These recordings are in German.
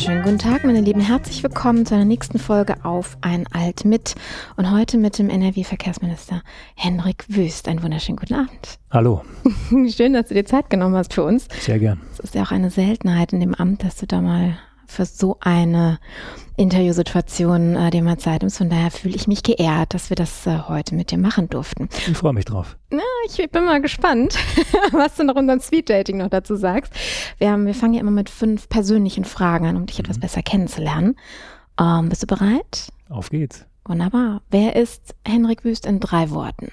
Wunderschönen guten Tag, meine Lieben. Herzlich willkommen zu einer nächsten Folge auf Ein Alt mit. Und heute mit dem NRW-Verkehrsminister Henrik Wüst. Einen wunderschönen guten Abend. Hallo. Schön, dass du dir Zeit genommen hast für uns. Sehr gern. Es ist ja auch eine Seltenheit in dem Amt, dass du da mal für so eine Interviewsituation äh, dir mal Zeit nimmst. Von daher fühle ich mich geehrt, dass wir das äh, heute mit dir machen durften. Ich freue mich drauf. Na, ich bin mal gespannt, was du noch in unserem Speed Dating noch dazu sagst. Wir, haben, wir fangen ja immer mit fünf persönlichen Fragen an, um dich etwas mhm. besser kennenzulernen. Ähm, bist du bereit? Auf geht's. Wunderbar. Wer ist Henrik Wüst in drei Worten?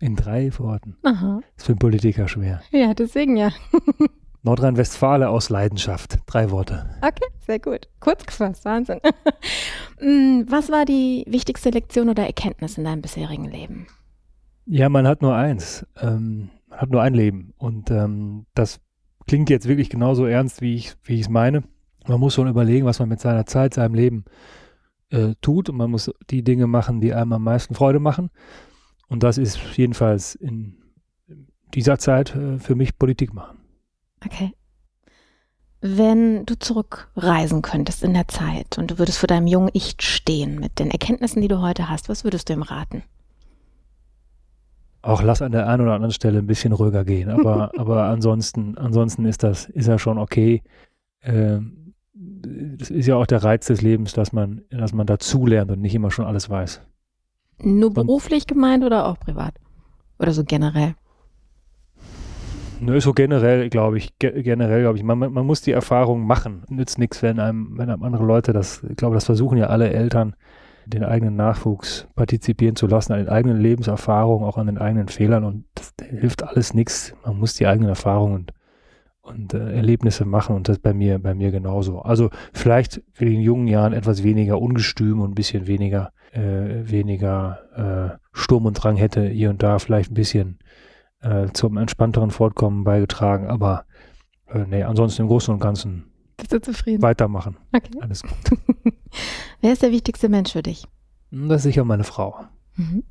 In drei Worten. Aha. ist für einen Politiker schwer. Ja, deswegen ja. Nordrhein-Westfalen aus Leidenschaft. Drei Worte. Okay, sehr gut. Kurz gefasst, Wahnsinn. Mm, was war die wichtigste Lektion oder Erkenntnis in deinem bisherigen Leben? Ja, man hat nur eins. Ähm, man hat nur ein Leben. Und ähm, das klingt jetzt wirklich genauso ernst, wie ich es meine. Man muss schon überlegen, was man mit seiner Zeit, seinem Leben äh, tut. Und man muss die Dinge machen, die einem am meisten Freude machen. Und das ist jedenfalls in dieser Zeit äh, für mich Politik machen. Okay. Wenn du zurückreisen könntest in der Zeit und du würdest vor deinem jungen Ich stehen mit den Erkenntnissen, die du heute hast, was würdest du ihm raten? Auch lass an der einen oder anderen Stelle ein bisschen ruhiger gehen, aber, aber ansonsten, ansonsten ist das, ist ja schon okay. Ähm, das ist ja auch der Reiz des Lebens, dass man, dass man dazulernt und nicht immer schon alles weiß. Nur beruflich und, gemeint oder auch privat? Oder so generell? Nö, so generell, glaube ich, ge generell, glaube ich, man, man muss die Erfahrung machen. Nützt nichts, wenn einem, wenn einem andere Leute das, ich glaube, das versuchen ja alle Eltern, den eigenen Nachwuchs partizipieren zu lassen, an den eigenen Lebenserfahrungen, auch an den eigenen Fehlern und das hilft alles nichts. Man muss die eigenen Erfahrungen und, und äh, Erlebnisse machen und das bei mir, bei mir genauso. Also vielleicht für den jungen Jahren etwas weniger ungestüm und ein bisschen weniger, äh, weniger äh, Sturm und Drang hätte hier und da vielleicht ein bisschen äh, zum entspannteren Fortkommen beigetragen. Aber äh, nee, ansonsten im Großen und Ganzen Bist du zufrieden? weitermachen. Okay. Alles gut. Wer ist der wichtigste Mensch für dich? Hm, das ist sicher meine Frau. Mhm.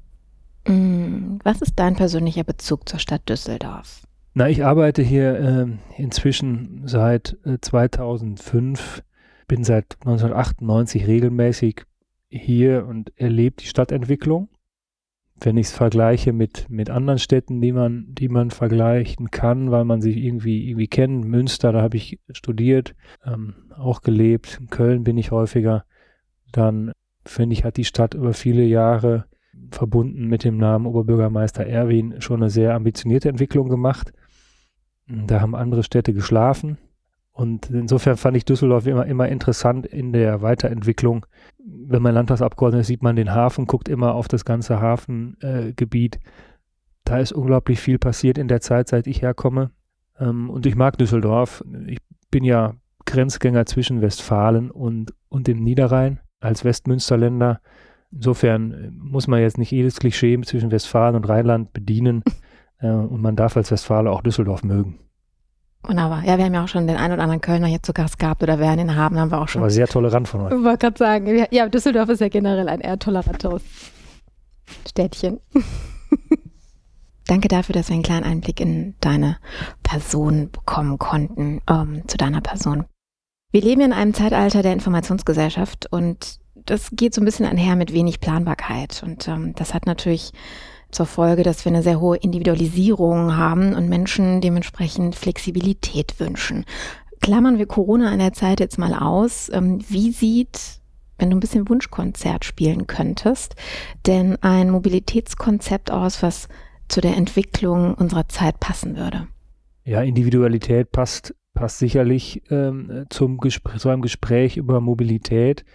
Hm, was ist dein persönlicher Bezug zur Stadt Düsseldorf? Na, ich arbeite hier äh, inzwischen seit äh, 2005, bin seit 1998 regelmäßig hier und erlebe die Stadtentwicklung wenn ich es vergleiche mit, mit anderen Städten, die man, die man vergleichen kann, weil man sich irgendwie, irgendwie kennt. Münster, da habe ich studiert, ähm, auch gelebt. In Köln bin ich häufiger. Dann finde ich, hat die Stadt über viele Jahre verbunden mit dem Namen Oberbürgermeister Erwin schon eine sehr ambitionierte Entwicklung gemacht. Da haben andere Städte geschlafen. Und insofern fand ich Düsseldorf immer, immer interessant in der Weiterentwicklung. Wenn man Landtagsabgeordneter ist, sieht man den Hafen, guckt immer auf das ganze Hafengebiet. Äh, da ist unglaublich viel passiert in der Zeit, seit ich herkomme. Ähm, und ich mag Düsseldorf. Ich bin ja Grenzgänger zwischen Westfalen und, und dem Niederrhein als Westmünsterländer. Insofern muss man jetzt nicht jedes Klischee zwischen Westfalen und Rheinland bedienen. Äh, und man darf als Westfale auch Düsseldorf mögen. Wunderbar. Ja, wir haben ja auch schon den einen oder anderen Kölner hier zu Gast gehabt oder werden ihn haben, haben wir auch schon. Aber sehr tolerant von euch. Ich wollte gerade sagen, ja, Düsseldorf ist ja generell ein eher toleranteres Städtchen. Danke dafür, dass wir einen kleinen Einblick in deine Person bekommen konnten, ähm, zu deiner Person. Wir leben in einem Zeitalter der Informationsgesellschaft und das geht so ein bisschen einher mit wenig Planbarkeit. Und ähm, das hat natürlich zur Folge, dass wir eine sehr hohe Individualisierung haben und Menschen dementsprechend Flexibilität wünschen. Klammern wir Corona in der Zeit jetzt mal aus. Ähm, wie sieht, wenn du ein bisschen Wunschkonzert spielen könntest, denn ein Mobilitätskonzept aus, was zu der Entwicklung unserer Zeit passen würde? Ja, Individualität passt, passt sicherlich ähm, zum Gespräch, zu einem Gespräch über Mobilität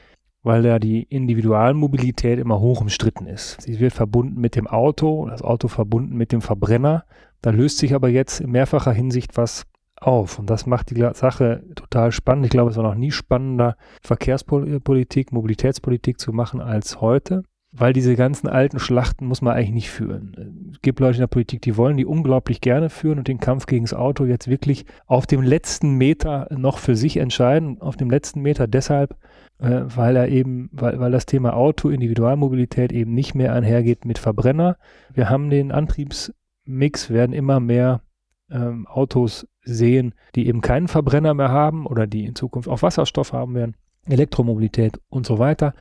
weil da die Individualmobilität immer hoch umstritten ist. Sie wird verbunden mit dem Auto, das Auto verbunden mit dem Verbrenner. Da löst sich aber jetzt in mehrfacher Hinsicht was auf. Und das macht die Sache total spannend. Ich glaube, es war noch nie spannender, Verkehrspolitik, Mobilitätspolitik zu machen als heute. weil diese ganzen alten Schlachten muss man eigentlich nicht führen. Es gibt Leute in der Politik, die wollen die unglaublich gerne führen und den Kampf gegen das Auto jetzt wirklich auf dem letzten Meter noch für sich entscheiden, auf dem letzten Meter deshalb, äh, weil er eben, weil, weil das Thema Auto, Individualmobilität eben nicht mehr einhergeht mit Verbrenner. Wir haben den Antriebsmix, werden immer mehr ähm, Autos sehen, die eben keinen Verbrenner mehr haben oder die in Zukunft auch Wasserstoff haben werden, Elektromobilität und so weiter.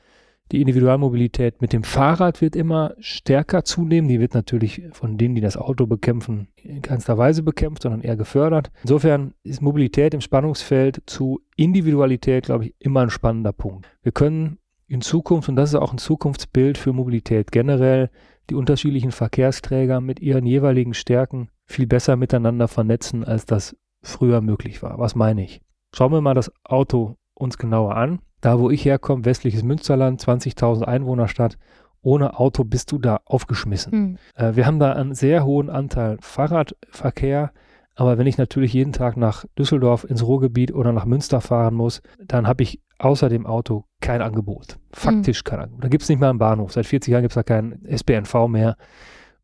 Die Individualmobilität mit dem Fahrrad wird immer stärker zunehmen. Die wird natürlich von denen, die das Auto bekämpfen, in keinster Weise bekämpft, sondern eher gefördert. Insofern ist Mobilität im Spannungsfeld zu Individualität, glaube ich, immer ein spannender Punkt. Wir können in Zukunft, und das ist auch ein Zukunftsbild für Mobilität generell, die unterschiedlichen Verkehrsträger mit ihren jeweiligen Stärken viel besser miteinander vernetzen, als das früher möglich war. Was meine ich? Schauen wir mal das Auto uns genauer an. Da, wo ich herkomme, westliches Münsterland, 20.000 Einwohnerstadt, ohne Auto bist du da aufgeschmissen. Mhm. Äh, wir haben da einen sehr hohen Anteil Fahrradverkehr, aber wenn ich natürlich jeden Tag nach Düsseldorf ins Ruhrgebiet oder nach Münster fahren muss, dann habe ich außer dem Auto kein Angebot. Faktisch mhm. kein Angebot. Da gibt es nicht mal einen Bahnhof. Seit 40 Jahren gibt es da keinen SBNV mehr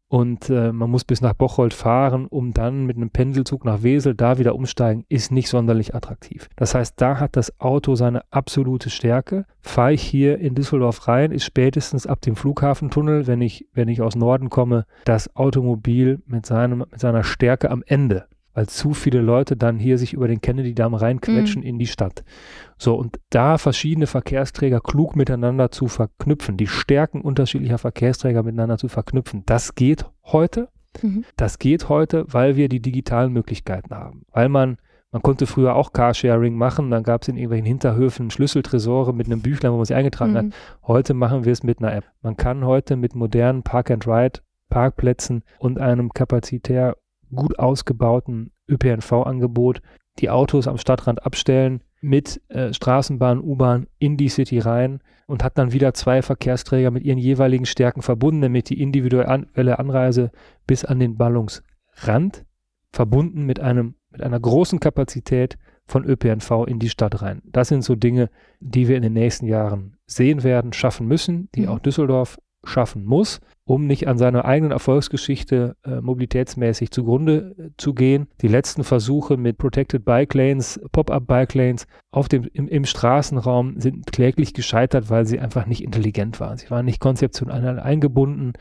und äh, man muss bis nach Bocholt fahren, um dann mit einem Pendelzug nach Wesel da wieder umsteigen, ist nicht sonderlich attraktiv. Das heißt, da hat das Auto seine absolute Stärke. Fahre ich hier in Düsseldorf rein, ist spätestens ab dem Flughafentunnel, wenn ich, wenn ich aus Norden komme, das Automobil mit, seinem, mit seiner Stärke am Ende weil zu viele Leute dann hier sich über den Kennedy-Damm reinquetschen mhm. in die Stadt. So, und da verschiedene Verkehrsträger klug miteinander zu verknüpfen, die Stärken unterschiedlicher Verkehrsträger miteinander zu verknüpfen, das geht heute. Mhm. Das geht heute, weil wir die digitalen Möglichkeiten haben. Weil man, man konnte früher auch Carsharing machen, dann gab es in irgendwelchen Hinterhöfen Schlüsseltresore mit einem Büchlein, wo man sich eingetragen mhm. hat. Heute machen wir es mit einer App. Man kann heute mit modernen Park-and-Ride Parkplätzen und einem kapazitär gut ausgebauten ÖPNV-Angebot die Autos am Stadtrand abstellen, mit äh, Straßenbahn, U-Bahn in die City rein und hat dann wieder zwei Verkehrsträger mit ihren jeweiligen Stärken verbunden, damit die individuelle Anreise bis an den Ballungsrand verbunden mit einem mit einer großen Kapazität von ÖPNV in die Stadt rein. Das sind so Dinge, die wir in den nächsten Jahren sehen werden, schaffen müssen, die mhm. auch Düsseldorf schaffen muss um nicht an seiner eigenen Erfolgsgeschichte äh, mobilitätsmäßig zugrunde äh, zu gehen. Die letzten Versuche mit Protected Bike Lanes, Pop-up Bike Lanes auf dem, im, im, Straßenraum sind kläglich gescheitert, weil sie einfach nicht intelligent waren. Sie waren nicht konzeptionell eingebunden.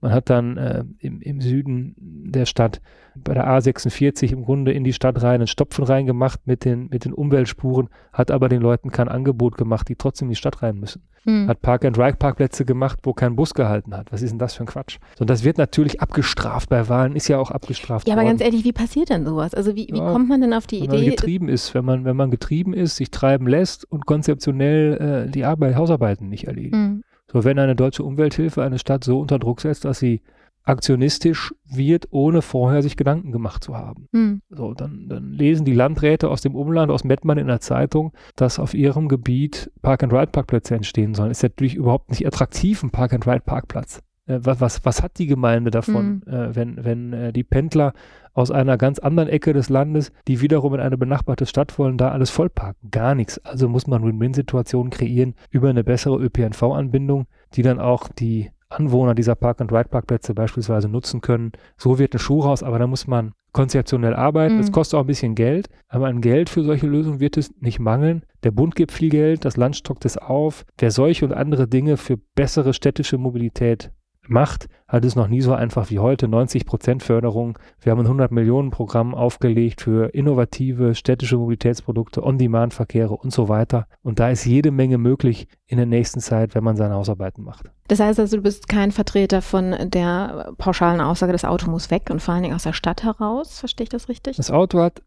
Man hat dann äh, im, im, Süden der Stadt bei der A46 im Grunde in die Stadt rein einen Stopfen reingemacht mit den, mit den Umweltspuren, hat aber den Leuten kein Angebot gemacht, die trotzdem in die Stadt rein müssen. Mhm. Hat Park-and-Ride-Parkplätze gemacht, wo kein Bus gehalten hat. Was ist denn das für ein Quatsch? So, das wird natürlich abgestraft bei Wahlen, ist ja auch abgestraft Ja, aber ganz ehrlich, wie passiert denn sowas? Also wie, wie ja, kommt man denn auf die wenn Idee? Wenn man getrieben ist, wenn man, wenn man getrieben ist, sich treiben lässt und konzeptionell äh, die Arbeit, Hausarbeiten nicht erledigt. Mhm. So, wenn eine deutsche Umwelthilfe eine Stadt so unter Druck setzt, dass sie aktionistisch wird, ohne vorher sich Gedanken gemacht zu haben. Mhm. So, dann, dann, lesen die Landräte aus dem Umland, aus Mettmann in der Zeitung, dass auf ihrem Gebiet Park-and-Ride-Parkplätze entstehen sollen. Ist natürlich überhaupt nicht attraktiv, ein Park-and-Ride-Parkplatz. Äh, was, was, was, hat die Gemeinde davon, mhm. äh, wenn, wenn äh, die Pendler aus einer ganz anderen Ecke des Landes, die wiederum in eine benachbarte Stadt wollen, da alles vollparken? Gar nichts. Also muss man Win-Win-Situationen kreieren über eine bessere ÖPNV-Anbindung, die dann auch die Anwohner dieser Park-and-Ride-Parkplätze beispielsweise nutzen können. So wird ein Schuh raus, aber da muss man konzeptionell arbeiten. Es mhm. kostet auch ein bisschen Geld, aber an Geld für solche Lösungen wird es nicht mangeln. Der Bund gibt viel Geld, das Land stockt es auf. Wer solche und andere Dinge für bessere städtische Mobilität macht, hat es noch nie so einfach wie heute. 90 Prozent Förderung. Wir haben ein 100 Millionen Programm aufgelegt für innovative städtische Mobilitätsprodukte, On-Demand-Verkehre und so weiter. Und da ist jede Menge möglich in der nächsten Zeit, wenn man seine Hausarbeiten macht. Das heißt also, du bist kein Vertreter von der pauschalen Aussage, das Auto muss weg und vor allen Dingen aus der Stadt heraus. Verstehe ich das richtig? Das Auto hat,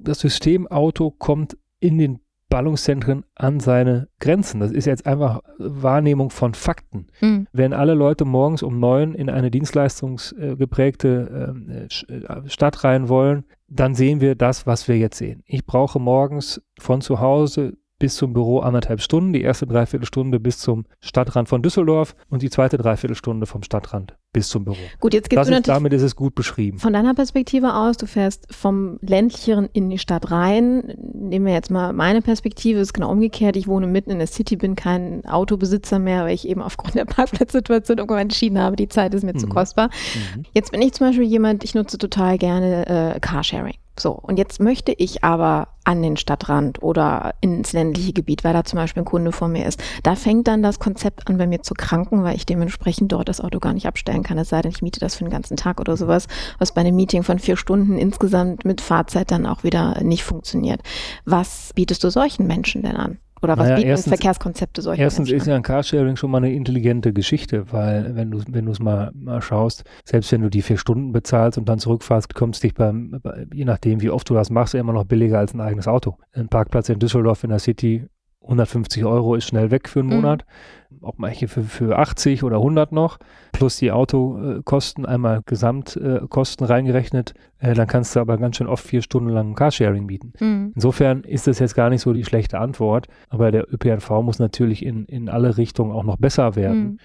das System Auto kommt in den Ballungszentren an seine Grenzen. Das ist jetzt einfach Wahrnehmung von Fakten. Mhm. Wenn alle Leute morgens um neun in eine dienstleistungsgeprägte ähm, äh, Stadt rein wollen, dann sehen wir das, was wir jetzt sehen. Ich brauche morgens von zu Hause bis zum Büro anderthalb Stunden, die erste Dreiviertelstunde bis zum Stadtrand von Düsseldorf und die zweite Dreiviertelstunde vom Stadtrand bis zum Büro. Gut, jetzt gibt's das ist, damit ist es gut beschrieben. Von deiner Perspektive aus, du fährst vom ländlicheren in die Stadt rein. Nehmen wir jetzt mal meine Perspektive, ist genau umgekehrt. Ich wohne mitten in der City, bin kein Autobesitzer mehr, weil ich eben aufgrund der Parkplatzsituation irgendwann entschieden habe, die Zeit ist mir mhm. zu kostbar. Mhm. Jetzt bin ich zum Beispiel jemand, ich nutze total gerne äh, Carsharing. So, und jetzt möchte ich aber an den Stadtrand oder ins ländliche Gebiet, weil da zum Beispiel ein Kunde vor mir ist. Da fängt dann das Konzept an, bei mir zu kranken, weil ich dementsprechend dort das Auto gar nicht abstellen kann, es sei denn, ich miete das für den ganzen Tag oder sowas, was bei einem Meeting von vier Stunden insgesamt mit Fahrzeit dann auch wieder nicht funktioniert. Was bietest du solchen Menschen denn an? Oder was naja, bieten erstens, Verkehrskonzepte solche Erstens Menschen ist ja ein Carsharing schon mal eine intelligente Geschichte, weil wenn du wenn du es mal, mal schaust, selbst wenn du die vier Stunden bezahlst und dann zurückfährst, kommst du dich beim, je nachdem wie oft du das machst, immer noch billiger als ein eigenes Auto. Ein Parkplatz in Düsseldorf in der City 150 Euro ist schnell weg für einen mhm. Monat. Ob manche für, für 80 oder 100 noch, plus die Autokosten, einmal Gesamtkosten reingerechnet, äh, dann kannst du aber ganz schön oft vier Stunden lang Carsharing bieten. Mhm. Insofern ist das jetzt gar nicht so die schlechte Antwort, aber der ÖPNV muss natürlich in, in alle Richtungen auch noch besser werden. Mhm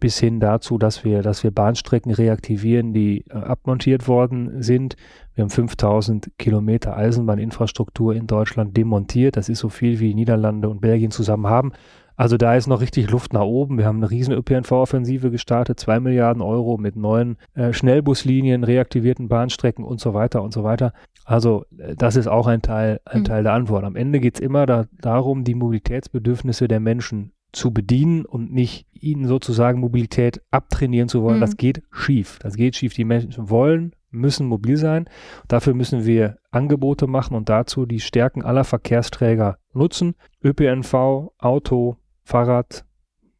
bis hin dazu, dass wir, dass wir Bahnstrecken reaktivieren, die äh, abmontiert worden sind. Wir haben 5000 Kilometer Eisenbahninfrastruktur in Deutschland demontiert. Das ist so viel wie Niederlande und Belgien zusammen haben. Also da ist noch richtig Luft nach oben. Wir haben eine riesen ÖPNV-Offensive gestartet, zwei Milliarden Euro mit neuen äh, Schnellbuslinien, reaktivierten Bahnstrecken und so weiter und so weiter. Also äh, das ist auch ein Teil, ein mhm. Teil der Antwort. Am Ende geht es immer da, darum, die Mobilitätsbedürfnisse der Menschen zu bedienen und nicht ihnen sozusagen Mobilität abtrainieren zu wollen. Mhm. Das geht schief. Das geht schief. Die Menschen wollen, müssen mobil sein. Dafür müssen wir Angebote machen und dazu die Stärken aller Verkehrsträger nutzen. ÖPNV, Auto, Fahrrad,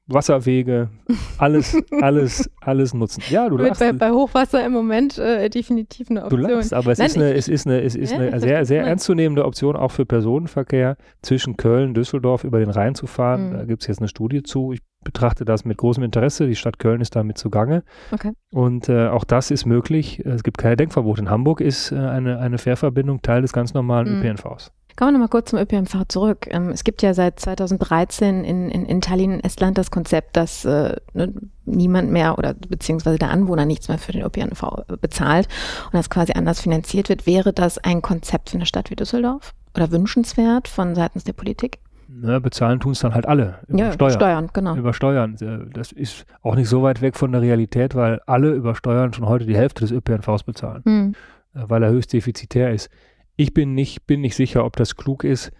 Wasserwege, alles, alles, alles nutzen. Ja, du lachst. Bei, bei Hochwasser im Moment äh, definitiv eine Option. Du lachst, aber es Nein, ist eine, es ist eine, es ist ja, eine sehr, sehr ernstzunehmende Option auch für Personenverkehr zwischen Köln, Düsseldorf über den Rhein zu fahren. Mhm. Da gibt es jetzt eine Studie zu. Ich betrachte das mit großem Interesse. Die Stadt Köln ist damit zugange. Okay. Und äh, auch das ist möglich. Es gibt keine Denkverbote. In Hamburg ist äh, eine, eine Fährverbindung Teil des ganz normalen mhm. ÖPNVs. Kommen wir nochmal kurz zum ÖPNV zurück. Ähm, es gibt ja seit 2013 in, in, in Tallinn, Estland, das Konzept, dass äh, ne, niemand mehr oder beziehungsweise der Anwohner nichts mehr für den ÖPNV bezahlt und das quasi anders finanziert wird. Wäre das ein Konzept für eine Stadt wie Düsseldorf oder wünschenswert von seitens der Politik? Ne, bezahlen tun es dann halt alle. Über ja, Steuern. Steuern, genau. Über Steuern. Das ist auch nicht so weit weg von der Realität, weil alle über Steuern schon heute die Hälfte des ÖPNVs bezahlen, mhm. weil er höchst defizitär ist. Ich bin nicht, bin nicht sicher, ob das klug ist.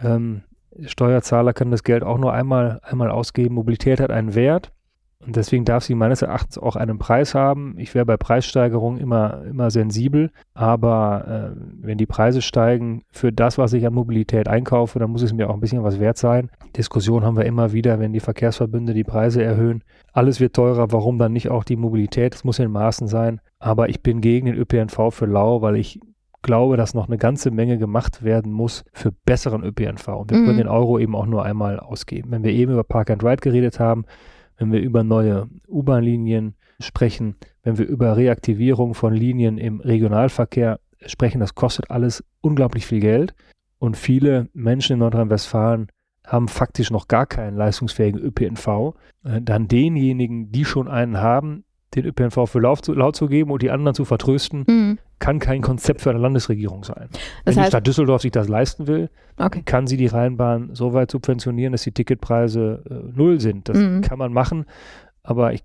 Ähm, Steuerzahler kann das Geld auch nur einmal, einmal ausgeben. Mobilität hat einen Wert und deswegen darf sie meines Erachtens auch einen Preis haben. Ich wäre bei Preissteigerungen immer, immer sensibel, aber äh, wenn die Preise steigen für das, was ich an Mobilität einkaufe, dann muss es mir auch ein bisschen was wert sein. Diskussion haben wir immer wieder, wenn die Verkehrsverbünde die Preise erhöhen. Alles wird teurer, warum dann nicht auch die Mobilität? Es muss in Maßen sein. Aber ich bin gegen den ÖPNV für lau, weil ich glaube, dass noch eine ganze Menge gemacht werden muss für besseren ÖPNV. Und wir mhm. können den Euro eben auch nur einmal ausgeben. Wenn wir eben über Park and Ride geredet haben, wenn wir über neue U-Bahn-Linien sprechen, wenn wir über Reaktivierung von Linien im Regionalverkehr sprechen, das kostet alles unglaublich viel Geld. Und viele Menschen in Nordrhein-Westfalen haben faktisch noch gar keinen leistungsfähigen ÖPNV. Äh, dann denjenigen, die schon einen haben, den ÖPNV für laut zu, laut zu geben und die anderen zu vertrösten, mhm. Kann kein Konzept für eine Landesregierung sein. Das Wenn die Stadt Düsseldorf sich das leisten will, okay. kann sie die Rheinbahn so weit subventionieren, dass die Ticketpreise äh, null sind. Das mhm. kann man machen, aber ich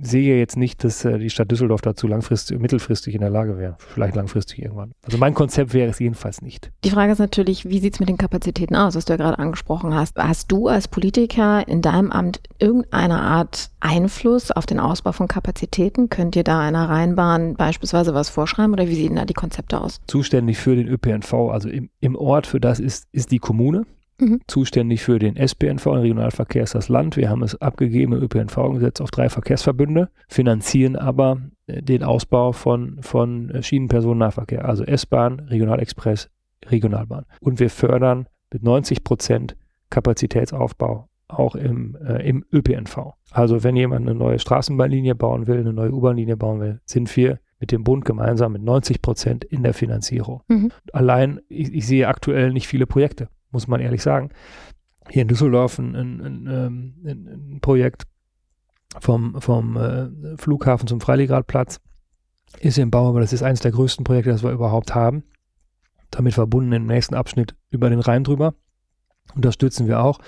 sehe jetzt nicht, dass äh, die Stadt Düsseldorf dazu langfristig, mittelfristig in der Lage wäre. Vielleicht langfristig irgendwann. Also mein Konzept wäre es jedenfalls nicht. Die Frage ist natürlich, wie sieht es mit den Kapazitäten aus, was du ja gerade angesprochen hast. Hast du als Politiker in deinem Amt irgendeine Art Einfluss auf den Ausbau von Kapazitäten? Könnt ihr da einer Rheinbahn beispielsweise was vorschreiben oder wie sehen da die Konzepte aus? Zuständig für den ÖPNV, also im, im Ort für das ist, ist die Kommune. Mhm. Zuständig für den SPNV und Regionalverkehr ist das Land. Wir haben es abgegeben im ÖPNV-Gesetz auf drei Verkehrsverbünde, finanzieren aber äh, den Ausbau von, von Schienenpersonennahverkehr, also S-Bahn, Regionalexpress, Regionalbahn. Und wir fördern mit 90 Prozent Kapazitätsaufbau auch im, äh, im ÖPNV. Also wenn jemand eine neue Straßenbahnlinie bauen will, eine neue U-Bahnlinie bauen will, sind wir mit dem Bund gemeinsam mit 90 Prozent in der Finanzierung. Mhm. Allein, ich, ich, sehe aktuell nicht viele Projekte. Muss man ehrlich sagen. Hier in Düsseldorf ein, ein, ein, ähm, ein Projekt vom, vom äh, Flughafen zum Freiligadplatz ist im Bau, aber das ist eines der größten Projekte, das wir überhaupt haben. Damit verbunden im nächsten Abschnitt über den Rhein drüber. Unterstützen wir auch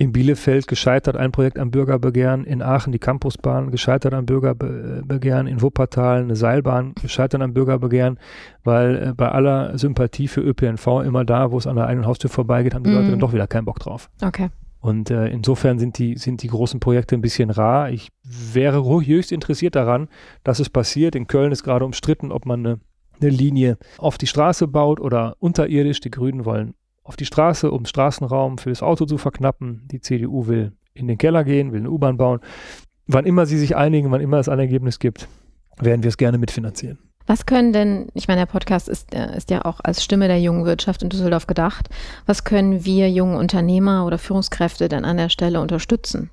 in Bielefeld gescheitert ein Projekt am Bürgerbegehren, in Aachen die Campusbahn gescheitert am Bürgerbegehren, in Wuppertal eine Seilbahn gescheitert am Bürgerbegehren, weil äh, bei aller Sympathie für ÖPNV immer da, wo es an der eigenen Haustür vorbeigeht, haben die mm. Leute dann doch wieder keinen Bock drauf. Okay. Und äh, insofern sind die, sind die großen Projekte ein bisschen rar. Ich wäre höchst interessiert daran, dass es passiert. In Köln ist gerade umstritten, ob man eine, eine Linie auf die Straße baut oder unterirdisch. Die Grünen wollen auf die Straße, um Straßenraum für das Auto zu verknappen. Die CDU will in den Keller gehen, will eine U-Bahn bauen. Wann immer sie sich einigen, wann immer es ein Ergebnis gibt, werden wir es gerne mitfinanzieren. Was können denn, ich meine, der Podcast ist, äh, ist ja auch als Stimme der jungen Wirtschaft in Düsseldorf gedacht. Was können wir jungen Unternehmer oder Führungskräfte denn an der Stelle unterstützen?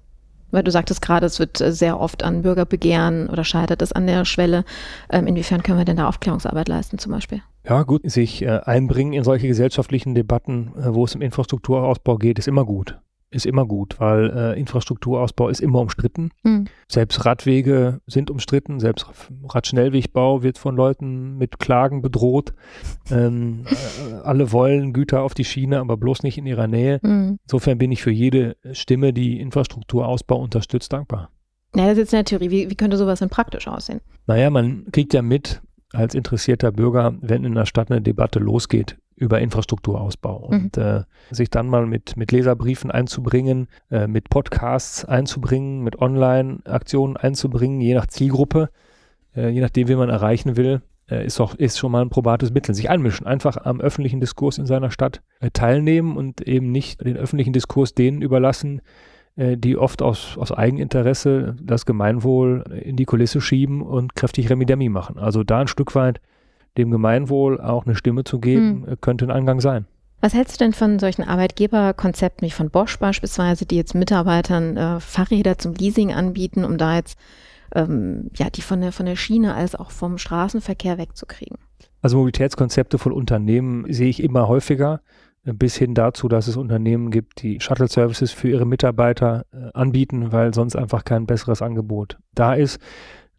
Weil du sagtest gerade, es wird äh, sehr oft an Bürgerbegehren oder scheitert es an der Schwelle. Ähm, inwiefern können wir denn da Aufklärungsarbeit leisten zum Beispiel? Ja, gut, sich äh, einbringen in solche gesellschaftlichen Debatten, äh, wo es um Infrastrukturausbau geht, ist immer gut. Ist immer gut, weil äh, Infrastrukturausbau ist immer umstritten. Mhm. Selbst Radwege sind umstritten, selbst Radschnellwegbau wird von Leuten mit Klagen bedroht. Ähm, äh, alle wollen Güter auf die Schiene, aber bloß nicht in ihrer Nähe. Mhm. Insofern bin ich für jede Stimme, die Infrastrukturausbau unterstützt, dankbar. Ja, das ist jetzt in der Theorie. Wie, wie könnte sowas denn praktisch aussehen? Naja, man kriegt ja mit, als interessierter Bürger, wenn in der Stadt eine Debatte losgeht über Infrastrukturausbau mhm. und äh, sich dann mal mit, mit Leserbriefen einzubringen, äh, mit Podcasts einzubringen, mit Online-Aktionen einzubringen, je nach Zielgruppe, äh, je nachdem, wie man erreichen will, äh, ist, auch, ist schon mal ein probates Mittel. Sich einmischen, einfach am öffentlichen Diskurs in seiner Stadt äh, teilnehmen und eben nicht den öffentlichen Diskurs denen überlassen, äh, die oft aus, aus Eigeninteresse das Gemeinwohl in die Kulisse schieben und kräftig Remi-Demi machen. Also da ein Stück weit dem Gemeinwohl auch eine Stimme zu geben, hm. könnte ein Angang sein. Was hältst du denn von solchen Arbeitgeberkonzepten wie von Bosch beispielsweise, die jetzt Mitarbeitern äh, Fahrräder zum Leasing anbieten, um da jetzt ähm, ja die von der von der Schiene als auch vom Straßenverkehr wegzukriegen? Also Mobilitätskonzepte von Unternehmen sehe ich immer häufiger bis hin dazu, dass es Unternehmen gibt, die Shuttle-Services für ihre Mitarbeiter äh, anbieten, weil sonst einfach kein besseres Angebot da ist.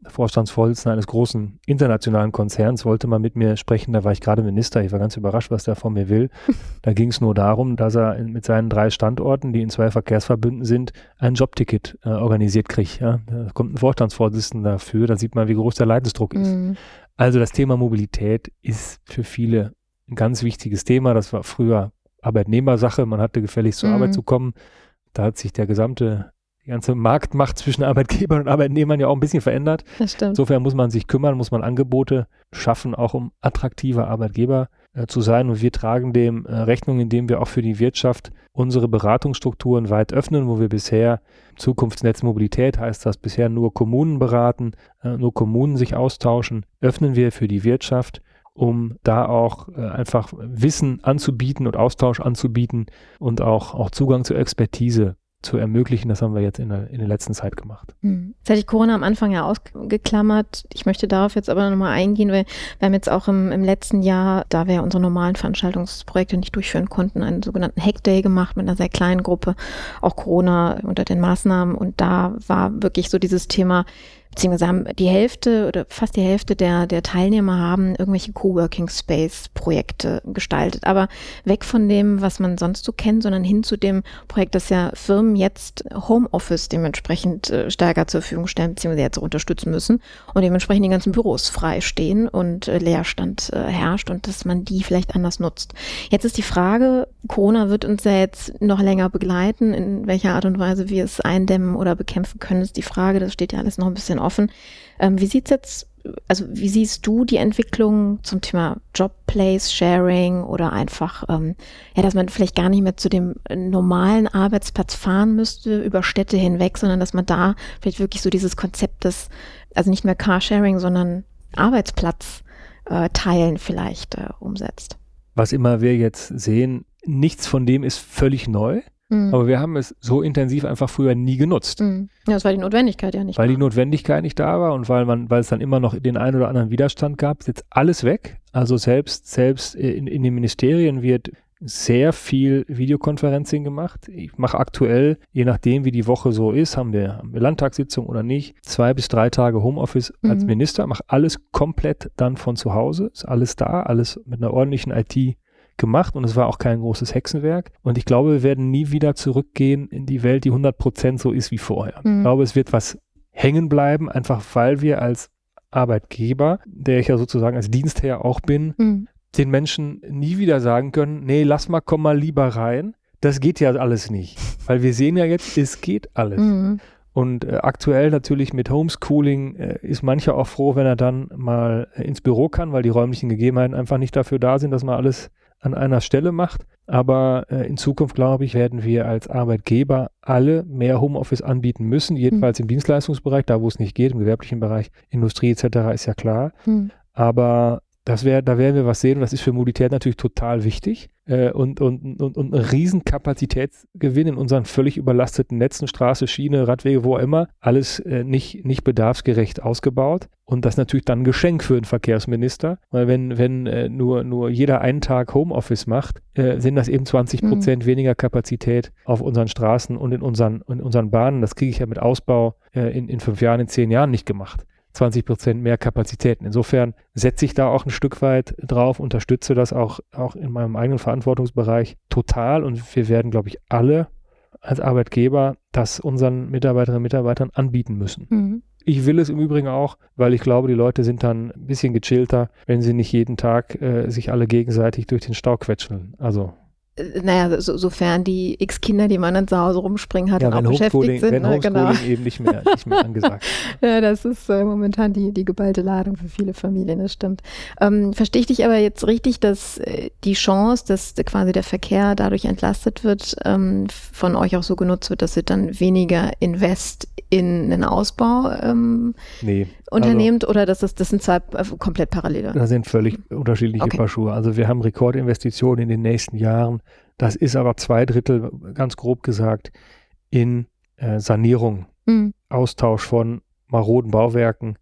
Der Vorstandsvorsitzende eines großen internationalen Konzerns wollte mal mit mir sprechen, da war ich gerade Minister, ich war ganz überrascht, was der von mir will. Da ging es nur darum, dass er mit seinen drei Standorten, die in zwei Verkehrsverbünden sind, ein Jobticket äh, organisiert kriegt. Ja. Da kommt ein Vorstandsvorsitzender dafür, da sieht man, wie groß der Leidensdruck ist. Mhm. Also das Thema Mobilität ist für viele ein ganz wichtiges Thema. Das war früher Arbeitnehmersache. Man hatte gefälligst zur mhm. Arbeit zu kommen. Da hat sich der gesamte, die ganze Marktmacht zwischen Arbeitgebern und Arbeitnehmern ja auch ein bisschen verändert. Das stimmt. Insofern muss man sich kümmern, muss man Angebote schaffen, auch um attraktiver Arbeitgeber äh, zu sein. Und wir tragen dem äh, Rechnung, indem wir auch für die Wirtschaft unsere Beratungsstrukturen weit öffnen, wo wir bisher Zukunftsnetz Mobilität heißt das bisher nur Kommunen beraten, äh, nur Kommunen sich austauschen, öffnen wir für die Wirtschaft um da auch äh, einfach Wissen anzubieten und Austausch anzubieten und auch, auch Zugang zur Expertise zu ermöglichen. Das haben wir jetzt in der, in der letzten Zeit gemacht. Hm. Jetzt hatte ich Corona am Anfang ja ausgeklammert. Ich möchte darauf jetzt aber nochmal eingehen, weil wir haben jetzt auch im, im letzten Jahr, da wir unsere normalen Veranstaltungsprojekte nicht durchführen konnten, einen sogenannten Hackday gemacht mit einer sehr kleinen Gruppe, auch Corona unter den Maßnahmen. Und da war wirklich so dieses Thema, beziehungsweise haben die Hälfte oder fast die Hälfte der, der Teilnehmer haben irgendwelche Coworking Space Projekte gestaltet. Aber weg von dem, was man sonst so kennt, sondern hin zu dem Projekt, das ja Firmen jetzt Homeoffice dementsprechend äh, stärker zur Verfügung stellen, beziehungsweise jetzt unterstützen müssen und dementsprechend die ganzen Büros frei stehen und äh, Leerstand äh, herrscht und dass man die vielleicht anders nutzt. Jetzt ist die Frage, Corona wird uns ja jetzt noch länger begleiten. In welcher Art und Weise wir es eindämmen oder bekämpfen können, ist die Frage. Das steht ja alles noch ein bisschen offen. Ähm, wie sieht's jetzt, also wie siehst du die Entwicklung zum Thema Job Place Sharing oder einfach, ähm, ja, dass man vielleicht gar nicht mehr zu dem normalen Arbeitsplatz fahren müsste über Städte hinweg, sondern dass man da vielleicht wirklich so dieses Konzept des, also nicht mehr Carsharing, sondern Arbeitsplatz äh, teilen vielleicht äh, umsetzt. Was immer wir jetzt sehen, nichts von dem ist völlig neu. Mhm. Aber wir haben es so intensiv einfach früher nie genutzt. Mhm. Ja, das war die Notwendigkeit ja nicht. Weil war. die Notwendigkeit nicht da war und weil man, weil es dann immer noch den einen oder anderen Widerstand gab, ist jetzt alles weg. Also selbst, selbst in, in den Ministerien wird sehr viel Videokonferencing gemacht. Ich mache aktuell, je nachdem wie die Woche so ist, haben wir, haben wir Landtagssitzung oder nicht, zwei bis drei Tage Homeoffice mhm. als Minister, mache alles komplett dann von zu Hause, ist alles da, alles mit einer ordentlichen IT gemacht und es war auch kein großes Hexenwerk. Und ich glaube, wir werden nie wieder zurückgehen in die Welt, die 100% so ist wie vorher. Mhm. Ich glaube, es wird was hängen bleiben, einfach weil wir als Arbeitgeber, der ich ja sozusagen als Dienstherr auch bin, mhm. den Menschen nie wieder sagen können, nee, lass mal, komm mal lieber rein. Das geht ja alles nicht. Weil wir sehen ja jetzt, es geht alles. Mhm. Und äh, aktuell natürlich mit Homeschooling äh, ist mancher auch froh, wenn er dann mal äh, ins Büro kann, weil die räumlichen Gegebenheiten einfach nicht dafür da sind, dass man alles an einer Stelle macht. Aber äh, in Zukunft, glaube ich, werden wir als Arbeitgeber alle mehr Homeoffice anbieten müssen, jedenfalls mhm. im Dienstleistungsbereich, da wo es nicht geht, im gewerblichen Bereich, Industrie etc. ist ja klar. Mhm. Aber das wär, da werden wir was sehen und das ist für Mobilität natürlich total wichtig äh, und, und, und, und ein Riesenkapazitätsgewinn in unseren völlig überlasteten Netzen, Straße, Schiene, Radwege, wo auch immer, alles äh, nicht, nicht bedarfsgerecht ausgebaut. Und das natürlich dann ein Geschenk für einen Verkehrsminister, weil wenn, wenn äh, nur, nur jeder einen Tag Homeoffice macht, äh, sind das eben 20 mhm. Prozent mhm. weniger Kapazität auf unseren Straßen und in unseren, in unseren Bahnen. Das kriege ich ja mit Ausbau äh, in, in fünf Jahren, in zehn Jahren nicht gemacht. 20 Prozent mehr Kapazitäten. Insofern setze ich da auch ein Stück weit drauf, unterstütze das auch, auch in meinem eigenen Verantwortungsbereich total und wir werden, glaube ich, alle als Arbeitgeber das unseren Mitarbeiterinnen und Mitarbeitern anbieten müssen. Mhm. Ich will es im Übrigen auch, weil ich glaube, die Leute sind dann ein bisschen gechillter, wenn sie nicht jeden Tag äh, sich alle gegenseitig durch den Stau quetscheln. Also naja, so, sofern die x Kinder, die man dann zu Hause rumspringen hat, ja, auch beschäftigt sind. Wenn ne, genau. eben nicht mehr, nicht mehr angesagt. ja, das ist äh, momentan die, die geballte Ladung für viele Familien, das stimmt. Ähm, verstehe ich dich aber jetzt richtig, dass äh, die Chance, dass quasi der Verkehr dadurch entlastet wird, ähm, von euch auch so genutzt wird, dass ihr dann weniger Invest in den Ausbau ähm, nee, unternehmt also, oder das, das sind zwei äh, komplett parallele? Das sind völlig unterschiedliche okay. Paar Schuhe. Also wir haben Rekordinvestitionen in den nächsten Jahren das ist aber zwei Drittel, ganz grob gesagt, in äh, Sanierung, mhm. Austausch von maroden Bauwerken.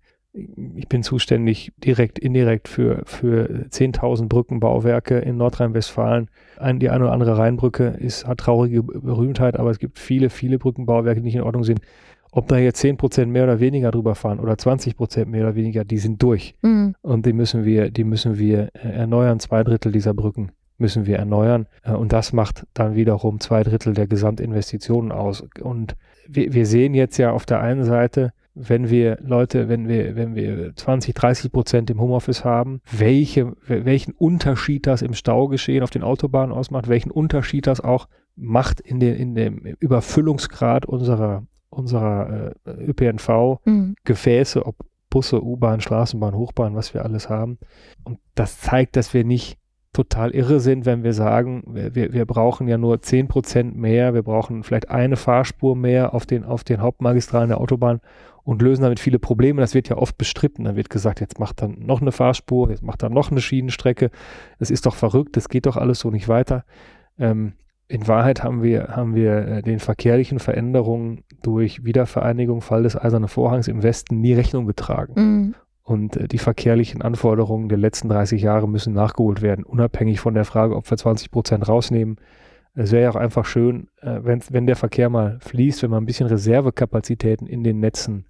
Ich bin zuständig direkt, indirekt für, für 10.000 Brückenbauwerke in Nordrhein-Westfalen. Ein, die eine oder andere Rheinbrücke ist, hat traurige Berühmtheit, aber es gibt viele, viele Brückenbauwerke, die nicht in Ordnung sind. Ob da jetzt 10% mehr oder weniger drüber fahren oder 20% mehr oder weniger, die sind durch. Mhm. Und die müssen wir, die müssen wir äh, erneuern, zwei Drittel dieser Brücken müssen wir erneuern. Äh, und das macht dann wiederum zwei Drittel der Gesamtinvestitionen aus. Und wir, wir sehen jetzt ja auf der einen Seite, wenn wir Leute, wenn wir, wenn wir 20, 30 Prozent im Homeoffice haben, welche, welchen Unterschied das im Staugeschehen auf den Autobahnen ausmacht, welchen Unterschied das auch macht in, den, in dem Überfüllungsgrad unserer, unserer äh, ÖPNV-Gefäße, mhm. ob Busse, U-Bahn, Straßenbahn, Hochbahn, was wir alles haben. Und das zeigt, dass wir nicht total irre sind, wenn wir sagen, wir, wir brauchen ja nur 10 Prozent mehr, wir brauchen vielleicht eine Fahrspur mehr auf den, auf den Hauptmagistralen der Autobahn und lösen damit viele Probleme. Das wird ja oft bestritten. Dann wird gesagt, jetzt macht dann noch eine Fahrspur, jetzt macht dann noch eine Schienenstrecke. Das ist doch verrückt, das geht doch alles so nicht weiter. Ähm, in Wahrheit haben wir, haben wir äh, den verkehrlichen Veränderungen durch Wiedervereinigung, Fall des Eisernen Vorhangs im Westen nie Rechnung getragen. Mhm. Und äh, die verkehrlichen Anforderungen der letzten 30 Jahre müssen nachgeholt werden, unabhängig von der Frage, ob wir 20 Prozent rausnehmen. Es wäre ja auch einfach schön, äh, wenn, wenn der Verkehr mal fließt, wenn wir ein bisschen Reservekapazitäten in den Netzen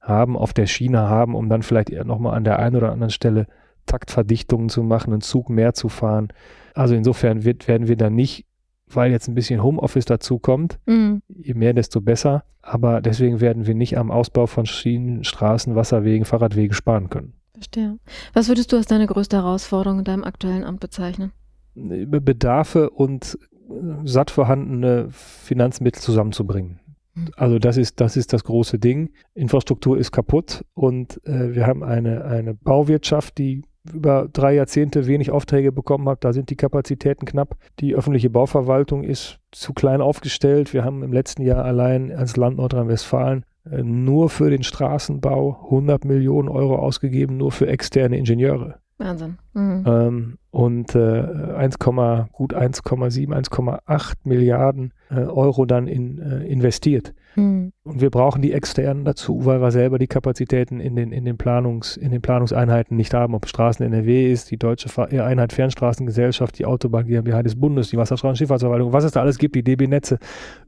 haben, auf der Schiene haben, um dann vielleicht nochmal an der einen oder anderen Stelle Taktverdichtungen zu machen, einen Zug mehr zu fahren. Also insofern wird, werden wir dann nicht weil jetzt ein bisschen Homeoffice dazu kommt. Mhm. Je mehr, desto besser. Aber deswegen werden wir nicht am Ausbau von Schienen, Straßen, Wasserwegen, Fahrradwegen sparen können. Verstehe. Was würdest du als deine größte Herausforderung in deinem aktuellen Amt bezeichnen? Bedarfe und äh, satt vorhandene Finanzmittel zusammenzubringen. Mhm. Also das ist, das ist das große Ding. Infrastruktur ist kaputt und äh, wir haben eine, eine Bauwirtschaft, die über drei Jahrzehnte wenig Aufträge bekommen habe, da sind die Kapazitäten knapp. Die öffentliche Bauverwaltung ist zu klein aufgestellt. Wir haben im letzten Jahr allein als Land Nordrhein-Westfalen äh, nur für den Straßenbau 100 Millionen Euro ausgegeben, nur für externe Ingenieure. Wahnsinn. Mhm. Ähm, und äh, 1, gut 1,7, 1,8 Milliarden äh, Euro dann in, äh, investiert. Mhm. Und wir brauchen die externen dazu, weil wir selber die Kapazitäten in den, in den, Planungs, in den Planungseinheiten nicht haben, ob Straßen NRW ist, die Deutsche äh, Einheit Fernstraßengesellschaft, die Autobahn GmbH des Bundes, die Wasserstraßenschifffahrtsverwaltung, was es da alles gibt, die DB-Netze,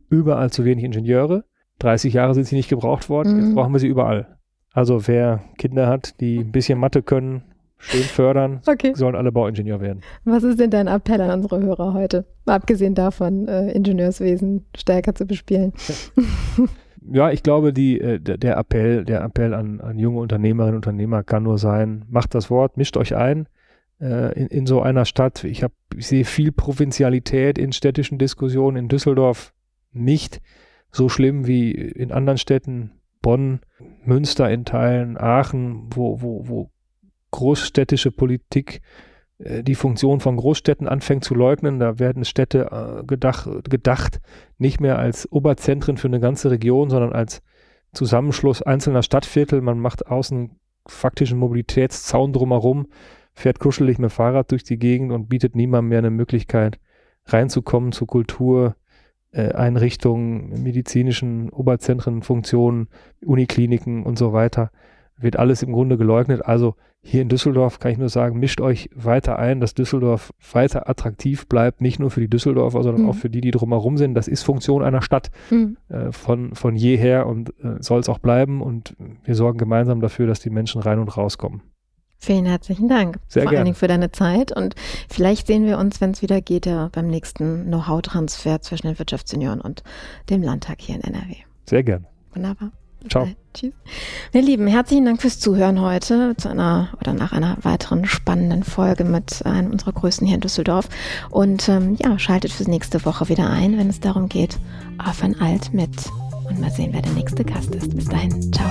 überall zu wenig Ingenieure. 30 Jahre sind sie nicht gebraucht worden, mhm. jetzt brauchen wir sie überall. Also wer Kinder hat, die ein bisschen Mathe können, schön fördern, okay. sollen alle Bauingenieur werden. Was ist denn dein Appell an unsere Hörer heute? Abgesehen davon, äh, Ingenieurswesen stärker zu bespielen. ja, ich glaube, die, äh, der Appell, der Appell an, an junge Unternehmerinnen und Unternehmer kann nur sein, macht das Wort, mischt euch ein äh, in, in so einer Stadt. Ich, hab, ich sehe viel Provinzialität in städtischen Diskussionen in Düsseldorf nicht so schlimm wie in anderen Städten, Bonn, Münster in Teilen, Aachen, wo, wo, wo großstädtische Politik äh, die Funktion von Großstädten anfängt zu leugnen. Da werden Städte äh, gedacht, gedacht, nicht mehr als Oberzentren für eine ganze Region, sondern als Zusammenschluss einzelner Stadtviertel. Man macht außen faktischen Mobilitätszaun drumherum, fährt kuschelig mit Fahrrad durch die Gegend und bietet niemandem mehr eine Möglichkeit, reinzukommen zu Kultur, äh, medizinischen Oberzentren, Funktionen, Unikliniken und so weiter. Wird alles im Grunde geleugnet. Also hier in Düsseldorf kann ich nur sagen, mischt euch weiter ein, dass Düsseldorf weiter attraktiv bleibt, nicht nur für die Düsseldorfer, sondern mhm. auch für die, die drumherum sind. Das ist Funktion einer Stadt mhm. äh, von, von jeher und äh, soll es auch bleiben. Und wir sorgen gemeinsam dafür, dass die Menschen rein und rauskommen. Vielen herzlichen Dank. Sehr Vor gerne. allen Dingen für deine Zeit. Und vielleicht sehen wir uns, wenn es wieder geht, ja, beim nächsten Know-how-Transfer zwischen den Wirtschaftssenioren und dem Landtag hier in NRW. Sehr gerne. Wunderbar. Ciao. Tschüss. Meine Lieben, herzlichen Dank fürs Zuhören heute zu einer oder nach einer weiteren spannenden Folge mit einem unserer Größten hier in Düsseldorf. Und ähm, ja, schaltet fürs nächste Woche wieder ein, wenn es darum geht, auf ein Alt mit. Und mal sehen, wer der nächste Gast ist. Bis dahin. Ciao.